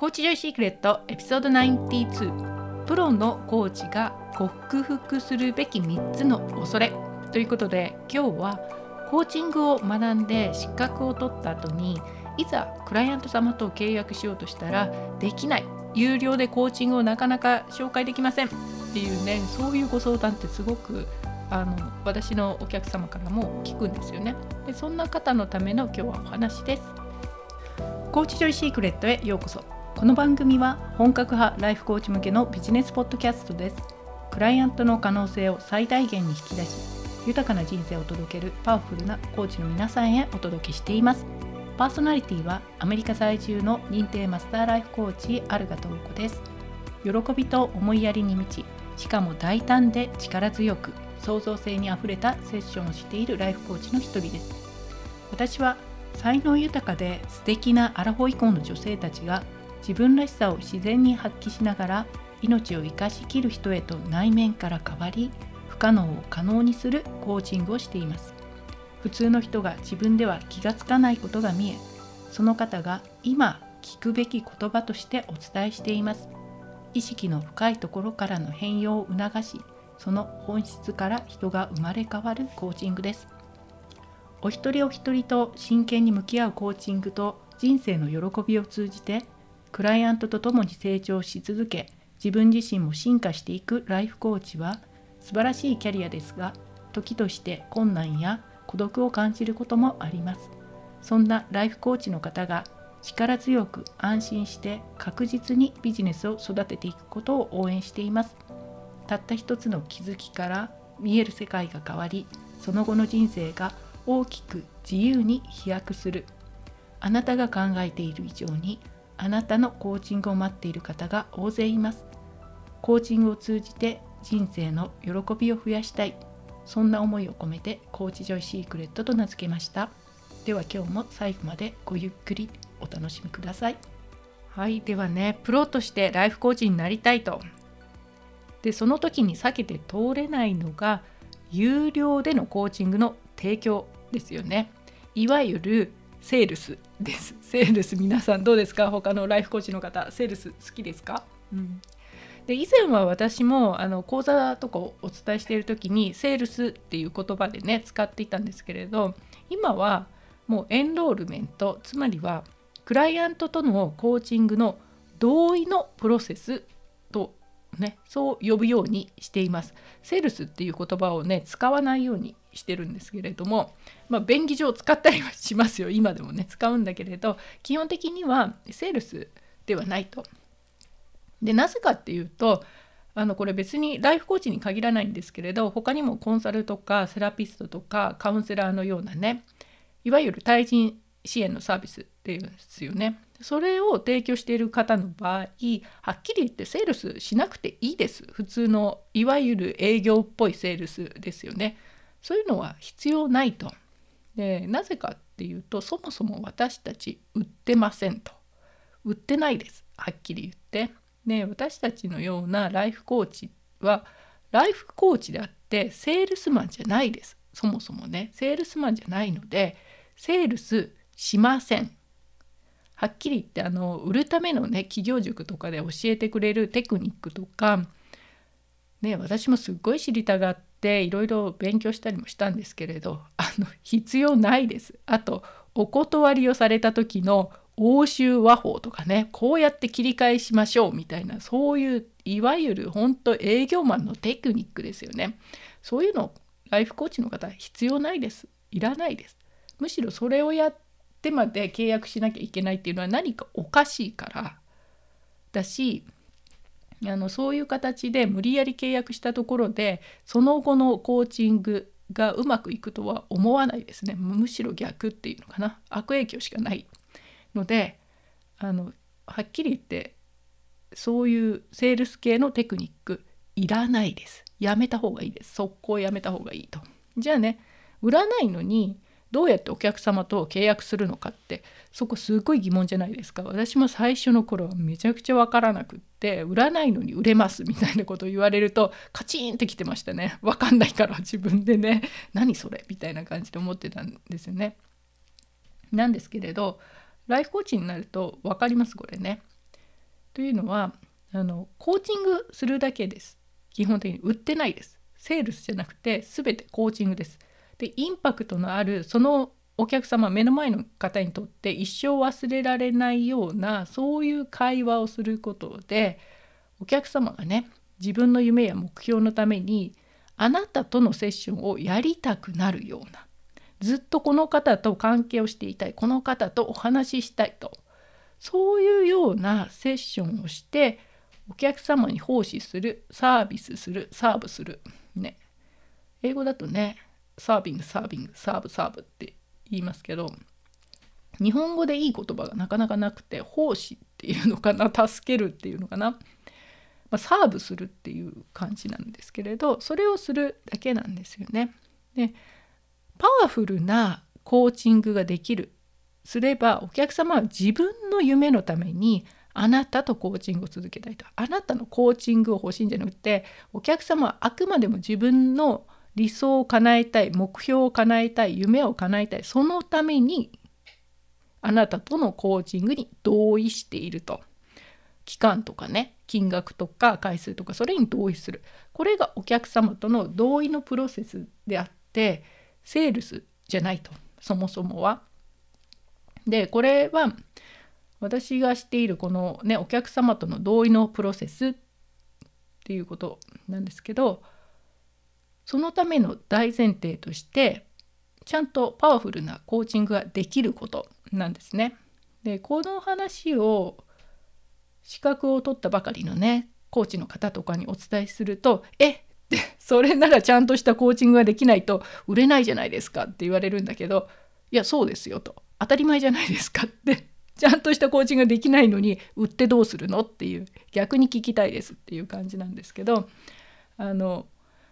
コーチジョイシークレットエピソード92プロのコーチが克服するべき3つの恐れ。ということで今日はコーチングを学んで資格を取った後にいざクライアント様と契約しようとしたらできない有料でコーチングをなかなか紹介できません。っていうねそういうご相談ってすごくあの私のお客様からも聞くんですよね。でそんな方のための今日はお話です。コーチジョイシークレットへようこそ。この番組は本格派ライフコーチ向けのビジネスポッドキャストです。クライアントの可能性を最大限に引き出し豊かな人生を届けるパワフルなコーチの皆さんへお届けしています。パーソナリティはアメリカ在住の認定マスターライフコーチアルガトウコです。喜びと思いやりに満ちしかも大胆で力強く創造性にあふれたセッションをしているライフコーチの一人です。私は才能豊かで素敵なアラフォー以降の女性たちが自分らしさを自然に発揮しながら命を生かしきる人へと内面から変わり不可能を可能にするコーチングをしています。普通の人が自分では気がつかないことが見えその方が今聞くべき言葉としてお伝えしています。意識の深いところからの変容を促しその本質から人が生まれ変わるコーチングです。お一人お一人と真剣に向き合うコーチングと人生の喜びを通じてクライアントと共に成長し続け自分自身も進化していくライフコーチは素晴らしいキャリアですが時として困難や孤独を感じることもあります。そんなライフコーチの方が力強く安心して確実にビジネスを育てていくことを応援しています。たった一つの気づきから見える世界が変わりその後の人生が大きく自由に飛躍する。あなたが考えている以上にあなたのコーチングを待っている方が大勢います。コーチングを通じて人生の喜びを増やしたい。そんな思いを込めてコーチジョイシークレットと名付けました。では今日も最後までごゆっくりお楽しみください。はいではねプロとしてライフコーチになりたいと。でその時に避けて通れないのが有料でのコーチングの提供ですよね。いわゆるセールス。です。セールス皆さんどうですか？他のライフコーチの方セールス好きですか、うん、で以前は私もあの講座とかをお伝えしている時にセールスっていう言葉でね使っていたんですけれど今はもうエンロールメントつまりはクライアントとのコーチングの同意のプロセスねそう呼ぶようにしています。セールスっていう言葉をね使わないようにしてるんですけれども、まあ、便宜上使ったりはしますよ今でもね使うんだけれど基本的にはセールスではないと。でなぜかっていうとあのこれ別にライフコーチに限らないんですけれど他にもコンサルとかセラピストとかカウンセラーのようなねいわゆる対人支援のサービスっていうんですよね。それを提供している方の場合はっきり言ってセールスしなくていいです。普通のいわゆる営業っぽいセールスですよね。そういうのは必要ないと。でなぜかっていうとそもそも私たち売ってませんと。売ってないです。はっきり言って。で私たちのようなライフコーチはライフコーチであってセールスマンじゃないです。そもそもね。セールスマンじゃないのでセールスしません。はっきり言ってあの売るためのね企業塾とかで教えてくれるテクニックとかね私もすっごい知りたがっていろいろ勉強したりもしたんですけれどあの必要ないです。あとお断りをされた時の欧州和法とかねこうやって切り返しましょうみたいなそういういわゆる本当営業マンのテクニックですよね。そういうのライフコーチの方必要ないです。いらないです。むしろそれをやってまで契約しなきゃいけないっていうのは何かおかしいから。だしあのそういう形で無理やり契約したところでその後のコーチングがうまくいくとは思わないですね。むしろ逆っていうのかな。悪影響しかないのであのはっきり言ってそういうセールス系のテクニックいらないですやめた方がいいです速攻やめた方がいいとじゃあね売らないのにどうやってお客様と契約するのかってそこすごい疑問じゃないですか。私も最初の頃はめちゃくちゃ分からなくって売らないのに売れますみたいなことを言われるとカチンってきてましたね。分かんないから自分でね。何それ？みたいな感じで思ってたんですよね。なんですけれどライフコーチになると分かりますこれね。というのはあのコーチングするだけです。基本的に売ってないです。セールスじゃなくて全てコーチングです。でインパクトのあるそのお客様目の前の方にとって一生忘れられないようなそういう会話をすることでお客様がね自分の夢や目標のためにあなたとのセッションをやりたくなるようなずっとこの方と関係をしていたいこの方とお話ししたいとそういうようなセッションをしてお客様に奉仕するサービスするサーブするね。英語だとねサービングサービングサーブサーブって言いますけど日本語でいい言葉がなかなかなくて奉仕っていうのかな助けるっていうのかな、まあ、サーブするっていう感じなんですけれどそれをするだけなんですよね。でパワフルなコーチングができる。すればお客様は自分の夢のためにあなたとコーチングを続けたいと。あなたのコーチングを欲しいんじゃなくてお客様はあくまでも自分の理想を叶えたい目標を叶えたい夢を叶えたいそのためにあなたとのコーチングに同意していると期間とかね金額とか回数とかそれに同意するこれがお客様との同意のプロセスであってセールスじゃないとそもそもは。でこれは私がしているこのねお客様との同意のプロセスっていうことなんですけどそのための大前提としてちゃんとパワフルなコーチングができることなんですね。でこの話を資格を取ったばかりのねコーチの方とかにお伝えすると「えって それならちゃんとしたコーチングができないと売れないじゃないですか」って言われるんだけど「いやそうですよ」と「当たり前じゃないですか」って。ちゃんとしたコーチングができないのに売ってどうするの？っていう逆に聞きたいですっていう感じなんですけどあの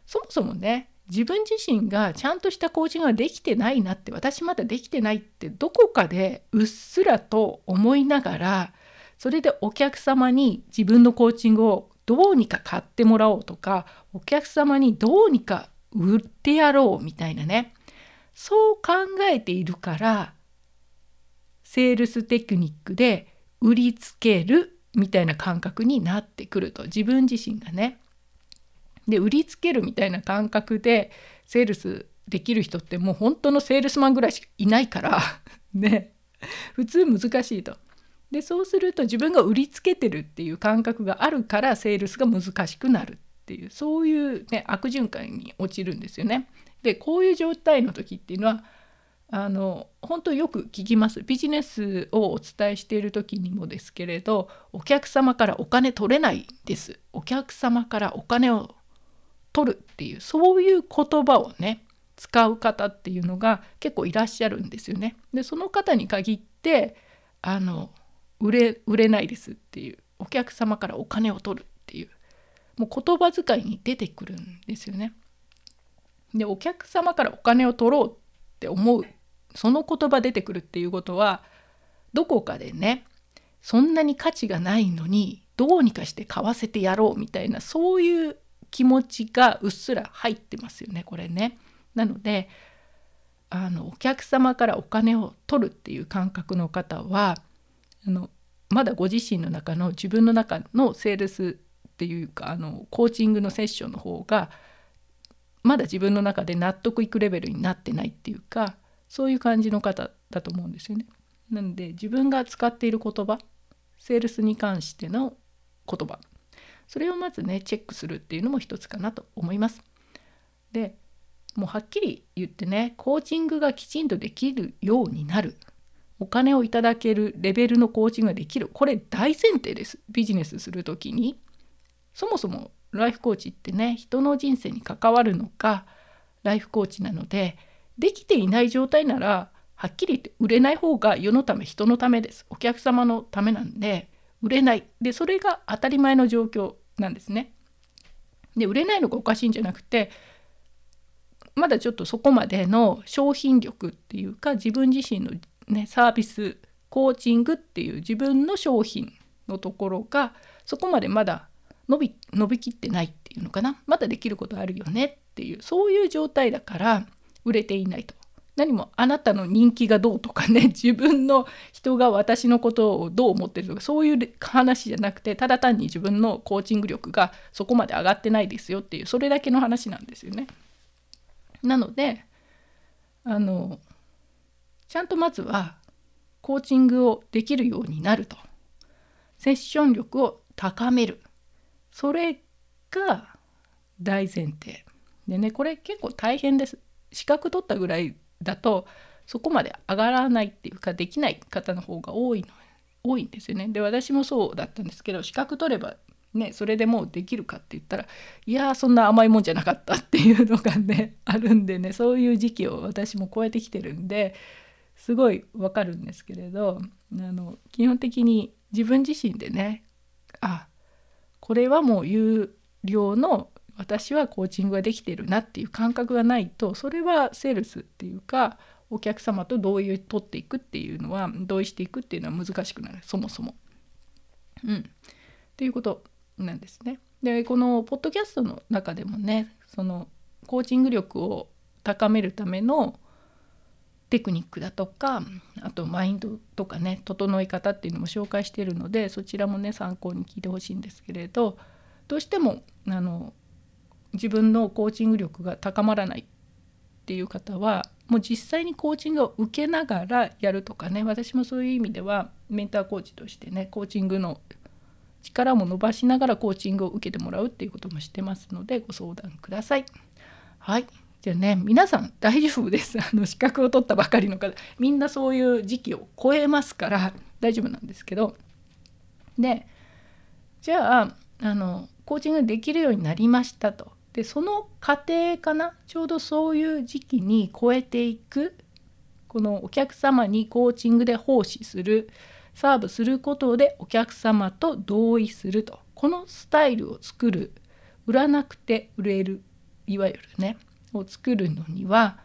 そもそもね自分自身がちゃんとしたコーチングができてないなって私まだできてないってどこかでうっすらと思いながらそれでお客様に自分のコーチングをどうにか買ってもらおうとかお客様にどうにか売ってやろうみたいなねそう考えているからセールステクニックで売りつけるみたいな感覚になってくると自分自身がね。で売りつけるみたいな感覚でセールスできる人ってもう本当のセールスマンぐらいしかいないから ね普通難しいと。でそうすると自分が売りつけてるっていう感覚があるからセールスが難しくなるっていうそういう、ね、悪循環に陥るんですよね。でこういう状態の時っていうのはあの本当よく聞きますビジネスをお伝えしている時にもですけれどお客様からお金取れないですお客様からお金を取るっていうそういう言葉をね使う方っていうのが結構いらっしゃるんですよね。でその方に限ってあの売れ売れないですっていうお客様からお金を取るっていうもう言葉遣いに出てくるんですよね。でお客様からお金を取ろうって思うその言葉出てくるっていうことはどこかでねそんなに価値がないのにどうにかして買わせてやろうみたいなそういう気持ちがうっすら入ってますよねこれね。なのであのお客様からお金を取るっていう感覚の方はあのまだご自身の中の自分の中のセールスっていうかあのコーチングのセッションの方がまだ自分の中で納得いくレベルになってないっていうかそういう感じの方だと思うんですよね。なので自分が使っている言葉セールスに関しての言葉それをまずねチェックするっていうのも一つかなと思います。でもうはっきり言ってねコーチングがきちんとできるようになる。お金をいただけるレベルのコーチングができる。これ大前提です。ビジネスする時に。そもそもライフコーチってね人の人生に関わるのかライフコーチなのでできていない状態ならはっきり言って売れない方が世のため人のためです。お客様のためなんで売れないでそれが当たり前の状況なんですね。で売れないのがおかしいんじゃなくてまだちょっとそこまでの商品力っていうか自分自身の、ね、サービスコーチングっていう自分の商品のところがそこまでまだ伸び伸びきってないっていうのかなまだできることあるよねっていうそういう状態だから売れていないと。何もあなたの人気がどうとかね 自分の人が私のことをどう思ってるとかそういう話じゃなくてただ単に自分のコーチング力がそこまで上がってないですよっていうそれだけの話なんですよね。なのであのちゃんとまずはコーチングをできるようになると。セッション力を高める。それが大前提。でねこれ結構大変です。資格取ったぐらいだとそこまで上がらないっていうかできない方の方が多いの多いんですよね。で私もそうだったんですけど資格取ればねそれでもうできるかって言ったらいやそんな甘いもんじゃなかったっていうのがね あるんでねそういう時期を私も超えてきてるんですごいわかるんですけれどあの基本的に自分自身でねあこれはもう有料の私はコーチングができてるなっていう感覚がないとそれはセールスっていうかお客様と同意を取っていくっていうのは同意していくっていうのは難しくなるそもそも。うん、っていうことなんですね。でこのポッドキャストの中でもねそのコーチング力を高めるためのテクニックだとかあとマインドとかね整え方っていうのも紹介しているのでそちらもね参考に聞いてほしいんですけれどどうしてもあの自分のコーチング力が高まらないっていう方はもう実際にコーチングを受けながらやるとかね私もそういう意味ではメンターコーチとしてねコーチングの力も伸ばしながらコーチングを受けてもらうっていうこともしてますのでご相談ください。はい。じゃあね皆さん大丈夫です。あの資格を取ったばかりの方。みんなそういう時期を超えますから大丈夫なんですけど。でじゃああのコーチングできるようになりましたと。でその過程かな？ちょうどそういう時期に超えていくこのお客様にコーチングで奉仕するサーブすることでお客様と同意すると。このスタイルを作る売らなくて売れるいわゆるねを作るのには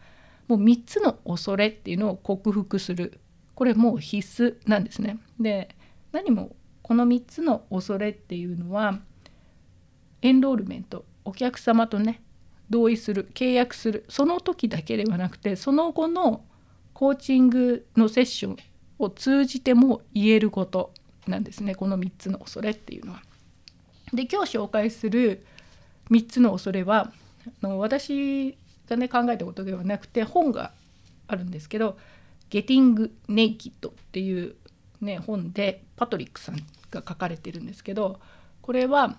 もう3つの恐れっていうのを克服する。これもう必須なんですね。で何もこの3つの恐れっていうのはエンロールメントお客様とね同意する契約するその時だけではなくてその後のコーチングのセッションを通じても言えることなんですねこの3つの恐れっていうのは。で今日紹介する3つの恐れはあの私がね考えたことではなくて本があるんですけど「Getting Naked」っていう、ね、本でパトリックさんが書かれてるんですけどこれは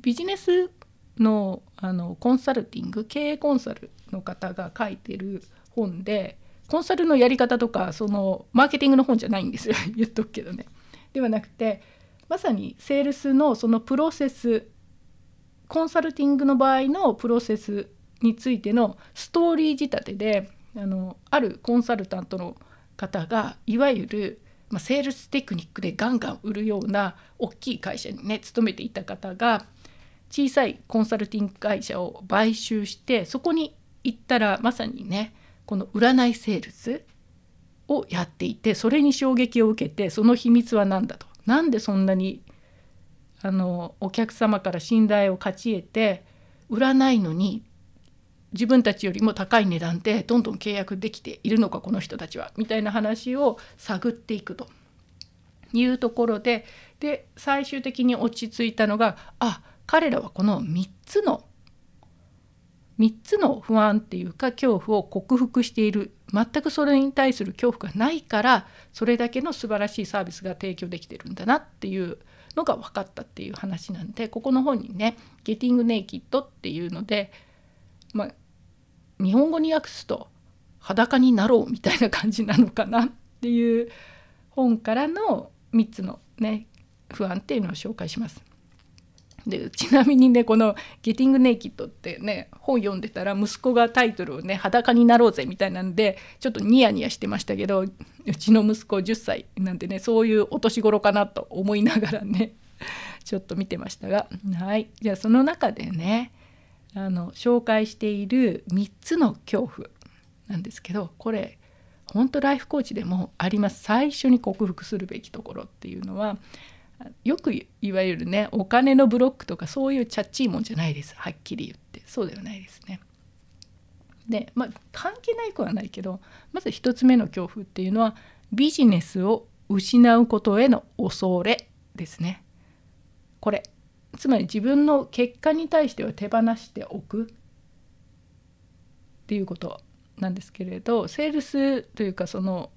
ビジネスのあのコンサルティング経営コンサルの方が書いてる本でコンサルのやり方とかそのマーケティングの本じゃないんですよ 言っとくけどね。ではなくてまさにセールスのそのプロセスコンサルティングの場合のプロセスについてのストーリー仕立てであのあるコンサルタントの方がいわゆる、まあ、セールステクニックでガンガン売るような大きい会社にね勤めていた方が小さいコンサルティング会社を買収してそこに行ったらまさにねこの占いセールスをやっていてそれに衝撃を受けてその秘密は何だとなんでそんなにあのお客様から信頼を勝ち得て売らないのに自分たちよりも高い値段でどんどん契約できているのかこの人たちは。みたいな話を探っていくというところでで最終的に落ち着いたのがあ彼らはこの3つの3つの不安っていうか恐怖を克服している全くそれに対する恐怖がないからそれだけの素晴らしいサービスが提供できてるんだなっていうのが分かったっていう話なんでここの本にね「ゲティング・ネイキッド」っていうので、まあ、日本語に訳すと「裸になろう」みたいな感じなのかなっていう本からの3つのね不安っていうのを紹介します。でちなみにねこの「ゲティング・ネイキッド」ってね本読んでたら息子がタイトルをね「裸になろうぜ」みたいなんでちょっとニヤニヤしてましたけどうちの息子10歳なんでねそういうお年頃かなと思いながらねちょっと見てましたが。はい。じゃあその中でねあの紹介している3つの恐怖なんですけどこれ本当ライフコーチでもあります。最初に克服するべきところっていうのはよくいわゆるねお金のブロックとかそういうチャッチいもんじゃないですはっきり言ってそうではないですね。でまあ関係ないくはないけどまず1つ目の恐怖っていうのはビジネスを失うことへの恐れですね。これつまり自分の結果に対しては手放しておくっていうことなんですけれどセールスというかその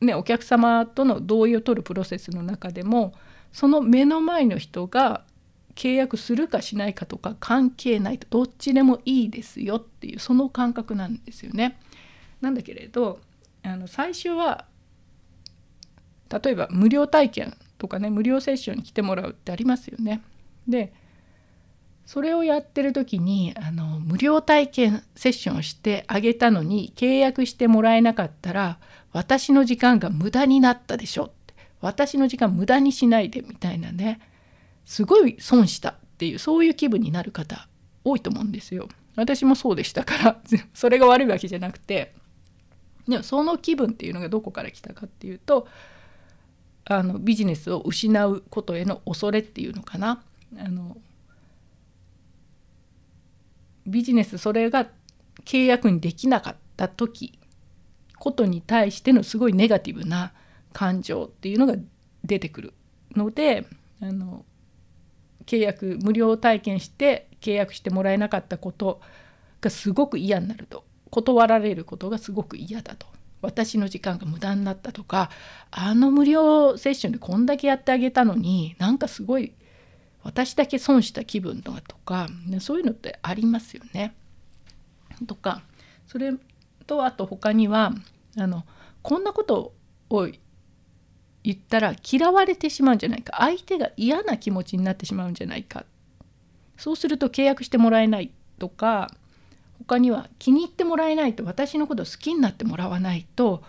ねお客様との同意を取るプロセスの中でもその目の前の人が契約するかしないかとか関係ないとどっちでもいいですよっていうその感覚なんですよね。なんだけれどあの最初は例えば無料体験とかね無料セッションに来てもらうってありますよね。でそれをやってる時にあの無料体験セッションをしてあげたのに契約してもらえなかったら私の時間が無駄になったでしょ私の時間無駄にしないでみたいなねすごい損したっていうそういう気分になる方多いと思うんですよ。私もそうでしたから それが悪いわけじゃなくてでもその気分っていうのがどこから来たかっていうとあのビジネスを失うことへの恐れっていうのかな。あのビジネスそれが契約にできなかった時ことに対してのすごいネガティブな感情っていうのが出てくるのであの契約無料体験して契約してもらえなかったことがすごく嫌になると断られることがすごく嫌だと私の時間が無駄になったとかあの無料セッションでこんだけやってあげたのになんかすごい私だけ損した気分とかとか、ね、そういうのってありますよね。とかそれとあと他にはあのこんなことを言ったら嫌われてしまうんじゃないか相手が嫌な気持ちになってしまうんじゃないかそうすると契約してもらえないとか他には気に入ってもらえないと私のこと好きになってもらわないと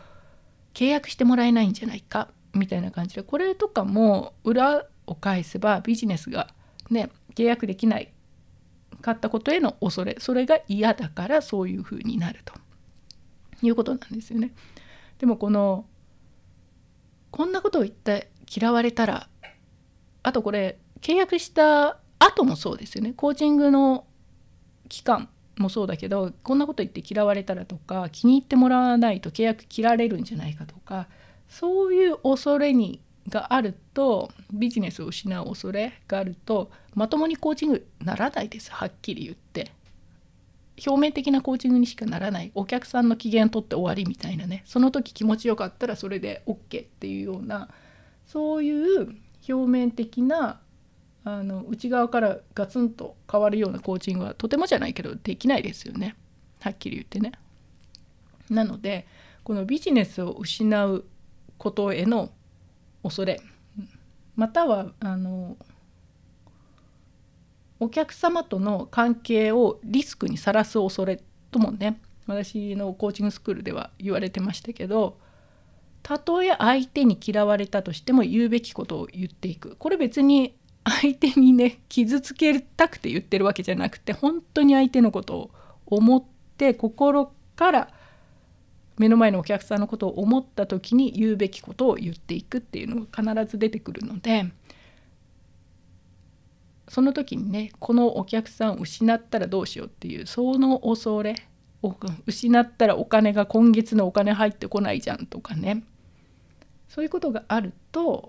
契約してもらえないんじゃないかみたいな感じでこれとかも裏を返せばビジネスがね契約できないかったことへの恐れそれが嫌だからそういうふうになるということなんですよね。でもこのこんなことを言って嫌われたらあとこれ契約した後もそうですよね。コーチングの期間もそうだけどこんなこと言って嫌われたらとか気に入ってもらわないと契約切られるんじゃないかとかそういう恐れにがあるとビジネスを失う恐れがあるとまともにコーチングならないです。はっきり言って。表面的なコーチングにしかならないお客さんの機嫌取って終わりみたいなねその時気持ちよかったらそれで OK っていうようなそういう表面的なあの内側からガツンと変わるようなコーチングはとてもじゃないけどできないですよねはっきり言ってね。なのでこのビジネスを失うことへの恐れまたはあのお客様との関係をリスクにさらす恐れともね私のコーチングスクールでは言われてましたけどたとえ相手に嫌われたとしても言うべきことを言っていく。これ別に相手にね傷つけたくて言ってるわけじゃなくて本当に相手のことを思って心から目の前のお客さんのことを思った時に言うべきことを言っていくっていうのが必ず出てくるのでその時にねこのお客さんを失ったらどうしようっていうその恐れ失ったらお金が今月のお金入ってこないじゃんとかねそういうことがあると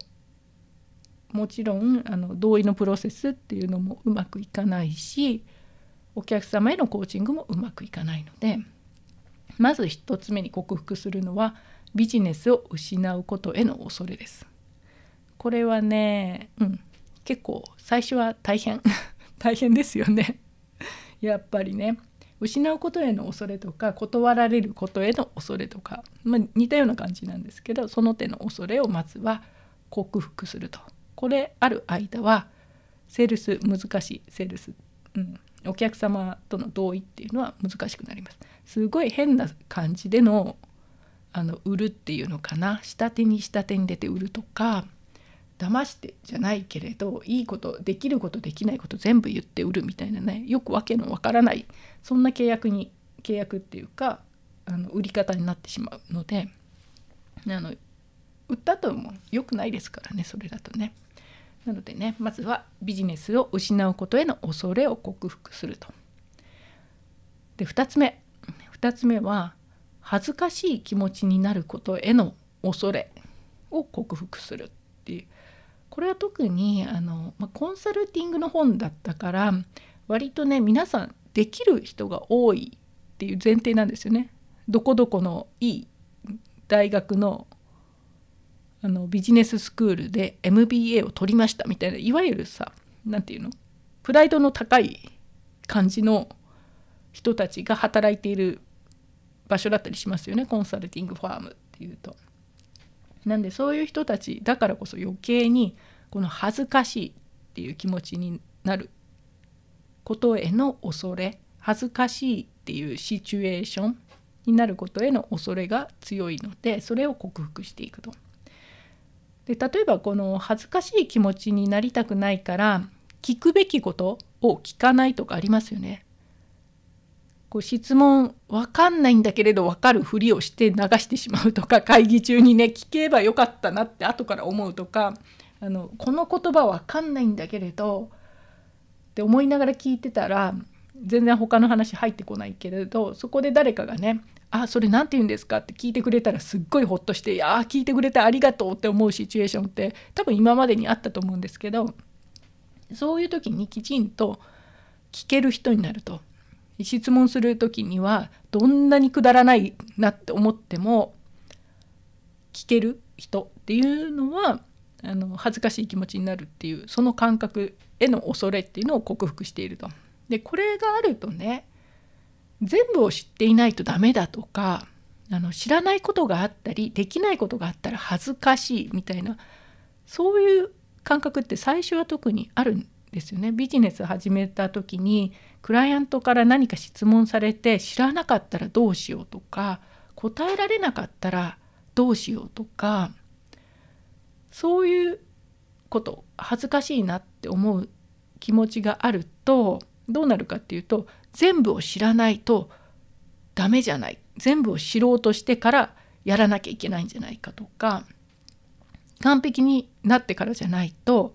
もちろんあの同意のプロセスっていうのもうまくいかないしお客様へのコーチングもうまくいかないのでまず1つ目に克服するのはビジネスを失うことへの恐れです。これはね、うん、結構最初は大変。大変ですよね。やっぱりね。失うことへの恐れとか断られることへの恐れとか、まあ、似たような感じなんですけどその手の恐れをまずは克服すると。これある間はセールス難しい。セールス、うん、お客様との同意っていうのは難しくなります。すごい変な感じでのあの売るっていうのかな。下手に下手に出て売るとか騙してじゃないけれどいいことできることできないこと全部言って売るみたいなねよくわけのわからないそんな契約に契約っていうかあの売り方になってしまうのであの売ったとも良くないですからねそれだとね。なのでねまずはビジネスを失うことへの恐れを克服すると。で2つ目2つ目は恥ずかしい気持ちになることへの恐れを克服するっていうこれは特にあの、まあ、コンサルティングの本だったから割とね皆さんできる人が多いっていう前提なんですよね。どこどこのいい大学のあのビジネススクールで MBA を取りましたみたいないわゆるさ何て言うのプライドの高い感じの人たちが働いている場所だったりしますよねコンサルティングファームっていうと。なんでそういう人たちだからこそ余計にこの恥ずかしいっていう気持ちになることへの恐れ恥ずかしいっていうシチュエーションになることへの恐れが強いのでそれを克服していくと。で例えばこの恥ずかしい気持ちになりたくないから聞くべきことを聞かないとかありますよね。こう質問わかんないんだけれど分かるふりをして流してしまうとか会議中にね聞けばよかったなって後から思うとかあのこの言葉わかんないんだけれどって思いながら聞いてたら全然他の話入ってこないけれどそこで誰かがね「あそれ何て言うんですか?」って聞いてくれたらすっごいほっとして「いや聞いてくれてありがとう」って思うシチュエーションって多分今までにあったと思うんですけどそういう時にきちんと聞ける人になると質問する時にはどんなにくだらないなって思っても聞ける人っていうのはあの恥ずかしい気持ちになるっていうその感覚への恐れっていうのを克服していると。でこれがあるとね全部を知っていないとダメだとかあの知らないことがあったりできないことがあったら恥ずかしいみたいなそういう感覚って最初は特にあるんですよね。ビジネス始めた時にクライアントから何か質問されて知らなかったらどうしようとか答えられなかったらどうしようとかそういうこと恥ずかしいなって思う気持ちがあるとどうなるかっていうと全部を知らないとダメじゃない。全部を知ろうとしてからやらなきゃいけないんじゃないかとか完璧になってからじゃないと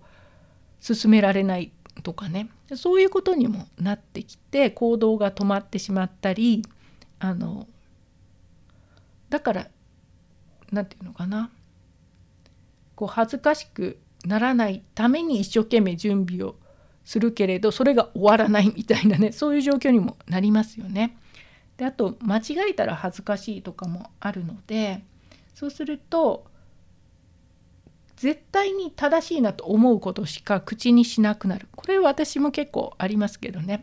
進められないとかねそういうことにもなってきて行動が止まってしまったりあのだから何て言うのかなこう恥ずかしくならないために一生懸命準備をするけれどそれが終わらないみたいなねそういう状況にもなりますよね。であと間違えたら恥ずかしいとかもあるのでそうすると絶対に正しいなと思うことしか口にしなくなる。これ私も結構ありますけどね。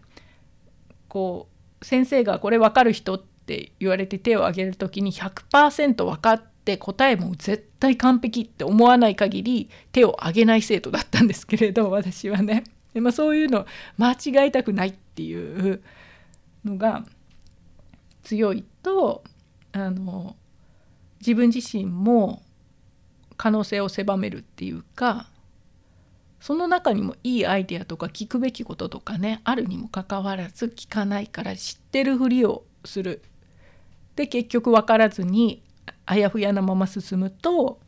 こう先生がこれ分かる人って言われて手を挙げる時に100%分かって答えも絶対完璧って思わない限り手を挙げない生徒だったんですけれど私はね。で、まあ、そういうの間違えたくないっていうのが強いとあの自分自身も可能性を狭めるっていうかその中にもいいアイデアとか聞くべきこととかねあるにもかかわらず聞かないから知ってるふりをする。で結局分からずにあやふやなまま進むと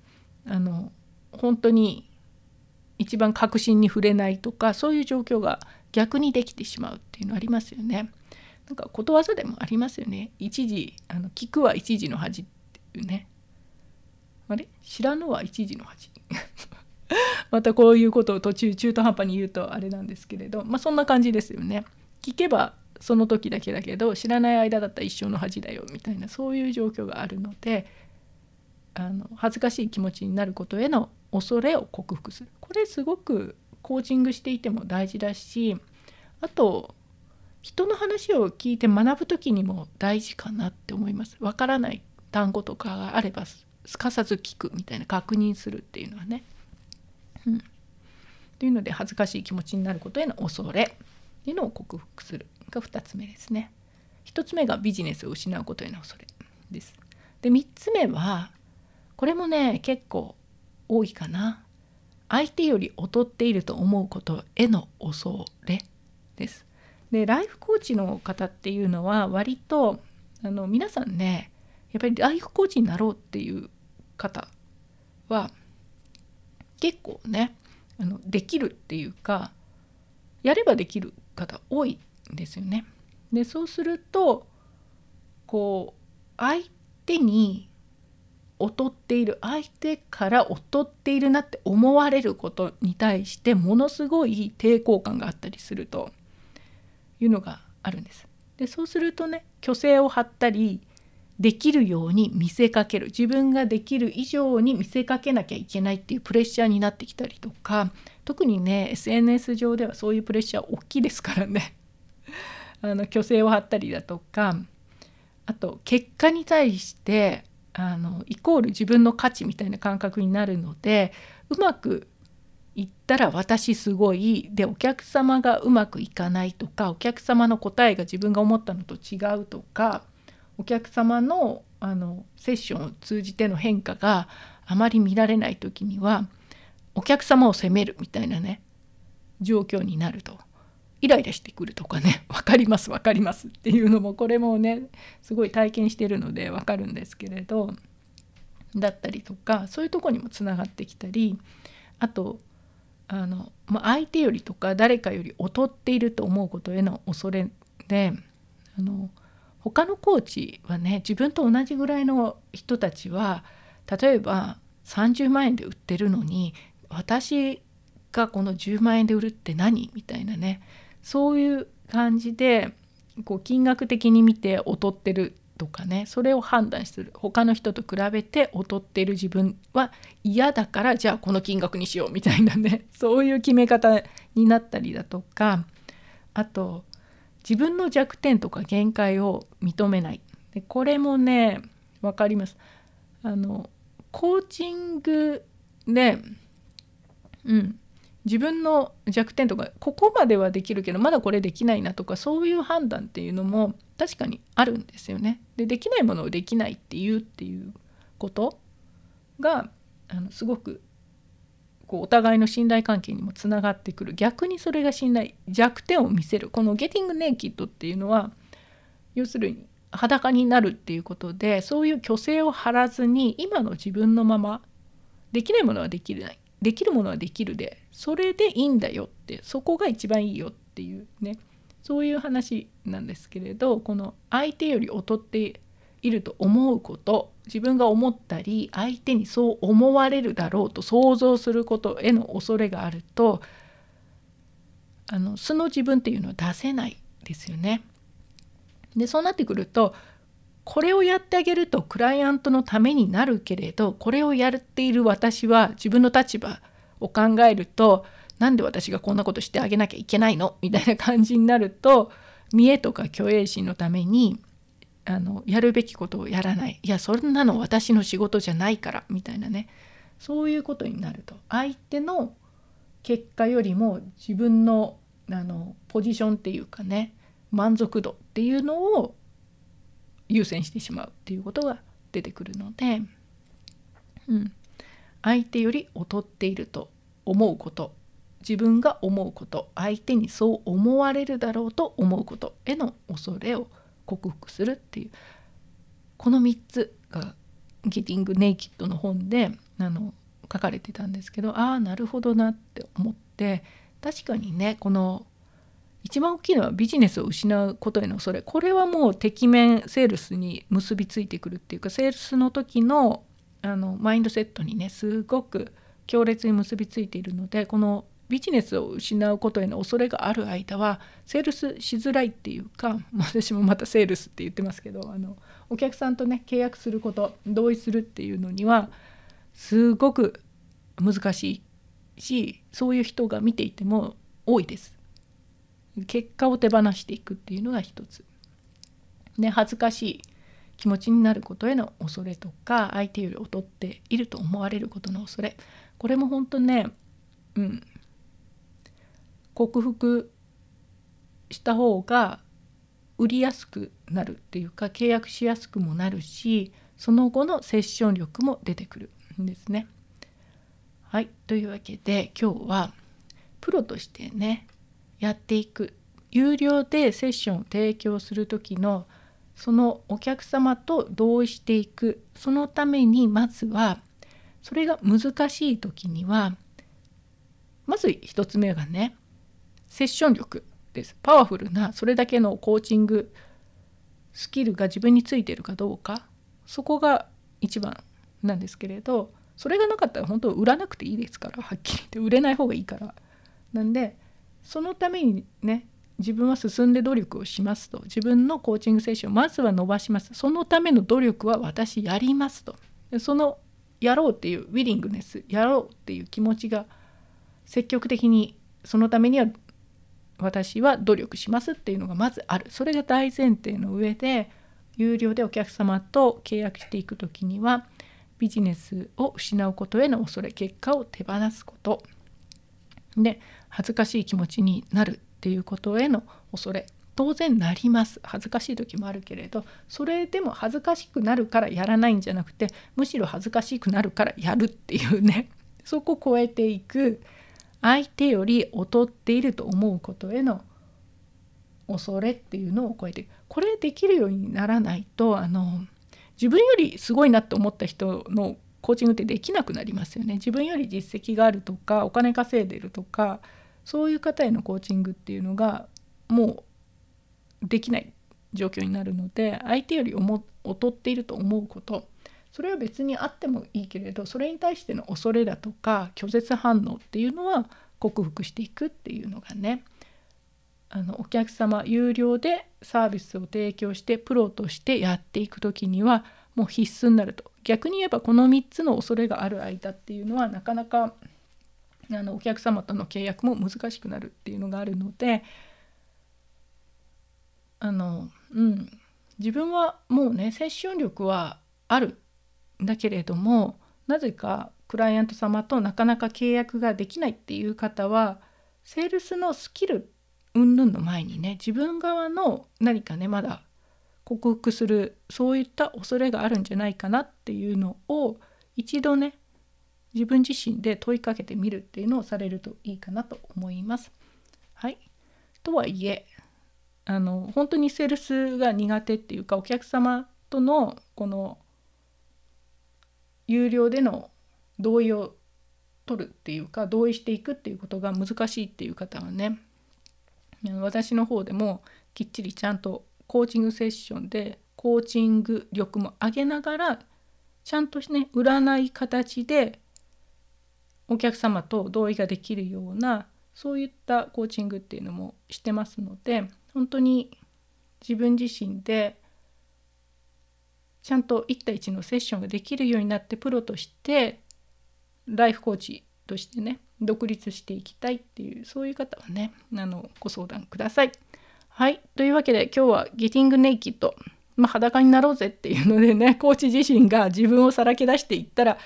あの本当に一番確信に触れないとかそういう状況が逆にできてしまうっていうのありますよね。なんかことわざでもありますよね。一時あの聞くは一時の恥っていうね。あれ？知らぬは一時の恥 またこういうことを途中中途半端に言うとあれなんですけれどまあそんな感じですよね。聞けばその時だけだけど知らない間だったら一生の恥だよみたいなそういう状況があるのであの恥ずかしい気持ちになることへの恐れを克服するこれすごくコーチングしていても大事だしあと人の話を聞いて学ぶ時にも大事かなって思います。わからない単語とかがあればすかさず聞くみたいな確認するっていうのはね。うん、というので恥ずかしい気持ちになることへの恐れっていうのを克服するが2つ目ですね。1つ目がビジネスを失うことへの恐れです。で3つ目はこれもね結構多いかな。相手より劣っていると思うことへの恐れです。でライフコーチの方っていうのは割とあの皆さんねやっぱりライフコーチになろうっていう方は結構ねあのできるっていうかやればできる方多いんですよね。でそうするとこう相手に劣っている相手から劣っているなって思われることに対してものすごい抵抗感があったりするというのがあるんです。でそうするとね虚勢を張ったりできるように見せかける。自分ができる以上に見せかけなきゃいけないっていうプレッシャーになってきたりとか。特にね SNS 上ではそういうプレッシャー大きいですからね。あの虚勢を張ったりだとか。あと結果に対してあのイコール自分の価値みたいな感覚になるのでうまくいったら私すごいでお客様がうまくいかないとかお客様の答えが自分が思ったのと違うとかお客様のあのセッションを通じての変化があまり見られない時にはお客様を責めるみたいなね状況になると。イライラしてくるとかね 分かります分かりますっていうのもこれもねすごい体験してるので分かるんですけれどだったりとかそういうとこにもつながってきたりあとあの、ま、相手よりとか誰かより劣っていると思うことへの恐れであの他のコーチはね自分と同じぐらいの人たちは例えば30万円で売ってるのに私がこの10万円で売るって何みたいなねそういう感じでこう金額的に見て劣ってるとかねそれを判断する。他の人と比べて劣ってる自分は嫌だからじゃあこの金額にしようみたいなねそういう決め方になったりだとかあと自分の弱点とか限界を認めない。でこれもね分かります。あのコーチングでうん。自分の弱点とかここまではできるけどまだこれできないなとかそういう判断っていうのも確かにあるんですよね。でできないものをできないっていうっていうことがあのすごくこうお互いの信頼関係にもつながってくる。逆にそれが信頼弱点を見せる。この「ゲティング・ネイキッド」っていうのは要するに裸になるっていうことでそういう虚勢を張らずに今の自分のままできないものはできない。できるものはできるでそれでいいんだよってそこが一番いいよっていうね。そういう話なんですけれどこの相手より劣っていると思うこと自分が思ったり相手にそう思われるだろうと想像することへの恐れがあるとあの素の自分っていうのは出せないですよね。でそうなってくるとこれをやってあげるとクライアントのためになるけれどこれをやっている私は自分の立場を考えるとなんで私がこんなことしてあげなきゃいけないの？みたいな感じになると見栄とか虚栄心のためにあのやるべきことをやらない。いやそんなの私の仕事じゃないからみたいなね。そういうことになると。相手の結果よりも自分のあのポジションっていうかね満足度っていうのを優先してしまうっていうことが出てくるので、うん、相手より劣っていると思うこと自分が思うこと相手にそう思われるだろうと思うことへの恐れを克服するっていう。この3つが「ゲティング・ネイキッド」の本であの書かれてたんですけどああなるほどなって思って確かにねこの一番大きいのはビジネスを失うことへの恐れ。これはもうてきめんセールスに結びついてくるっていうかセールスの時のあのマインドセットにねすごく強烈に結びついているのでこのビジネスを失うことへの恐れがある間はセールスしづらいっていうか私もまたセールスって言ってますけどあのお客さんとね契約すること同意するっていうのにはすごく難しいしそういう人が見ていても多いです。結果を手放していくっていうのが一つ。で恥ずかしい気持ちになることへの恐れとか相手より劣っていると思われることの恐れこれも本当ねうん克服した方が売りやすくなるっていうか契約しやすくもなるしその後のセッション力も出てくるんですね。はいというわけで今日はプロとしてねやっていく有料でセッションを提供する時のそのお客様と同意していくそのためにまずはそれが難しい時にはまず1つ目がねセッション力です。パワフルなそれだけのコーチングスキルが自分についてるかどうかそこが一番なんですけれどそれがなかったら本当売らなくていいですからはっきり言って。売れない方がいいから。なんでそのためにね自分は進んで努力をしますと。自分のコーチングセッションまずは伸ばします。そのための努力は私やりますと。そのやろうっていうウィリングネスやろうっていう気持ちが積極的にそのためには私は努力しますっていうのがまずある。それが大前提の上で有料でお客様と契約していく時にはビジネスを失うことへの恐れ結果を手放すこと。で恥ずかしい気持ちになるっていうことへの恐れ。当然なります。恥ずかしい時もあるけれどそれでも恥ずかしくなるからやらないんじゃなくてむしろ恥ずかしくなるからやるっていうね。そこを超えていく。相手より劣っていると思うことへの恐れっていうのを超えてこれできるようにならないとあの自分よりすごいなって思った人のコーチングってできなくなりますよね。自分より実績があるとかお金稼いでるとかそういう方へのコーチングっていうのがもうできない状況になるので相手より劣っていると思うことそれは別にあってもいいけれどそれに対しての恐れだとか拒絶反応っていうのは克服していくっていうのがねあのお客様有料でサービスを提供してプロとしてやっていく時にはもう必須になると。逆に言えばこの3つの恐れがある間っていうのはなかなかあのお客様との契約も難しくなるっていうのがあるのであのうん。自分はもうねセッション力はある。だけれどもなぜかクライアント様となかなか契約ができないっていう方はセールスのスキル云々の前にね自分側の何かねまだ克服するそういった恐れがあるんじゃないかなっていうのを一度ね自分自身で問いかけてみるっていうのをされるといいかなと思います。はい、とはいえあの本当にセールスが苦手っていうかお客様とのこの有料での同意を取るっていうか同意していくっていうことが難しいっていう方はね私の方でもきっちりちゃんとコーチングセッションでコーチング力も上げながらちゃんとね売らない形でお客様と同意ができるようなそういったコーチングっていうのもしてますので本当に自分自身でちゃんと1対1のセッションができるようになってプロとしてライフコーチとしてね独立していきたいっていうそういう方はねあのご相談ください。はい。というわけで今日は「ゲティングネイキッド」まあ、裸になろうぜっていうのでね コーチ自身が自分をさらけ出していったら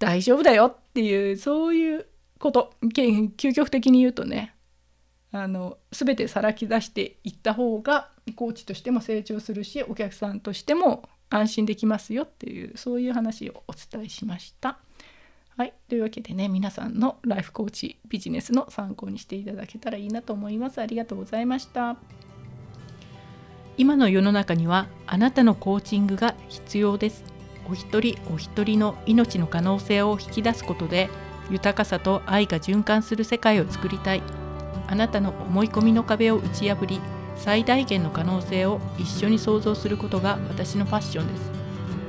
大丈夫だよっていうそういうこと。究極的に言うとねあの全てさらき出していった方がコーチとしても成長するしお客さんとしても安心できますよっていうそういう話をお伝えしました。はい、というわけでね皆さんのライフコーチビジネスの参考にしていただけたらいいなと思います。ありがとうございました。今の世の中にはあなたのコーチングが必要です。お一人お一人の命の可能性を引き出すことで豊かさと愛が循環する世界を作りたい。あなたの思い込みの壁を打ち破り最大限の可能性を一緒に創造することが私のファッションです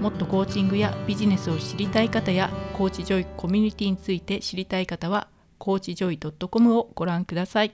もっとコーチングやビジネスを知りたい方やコーチジョイコミュニティについて知りたい方はコーチジョイ .com をご覧ください。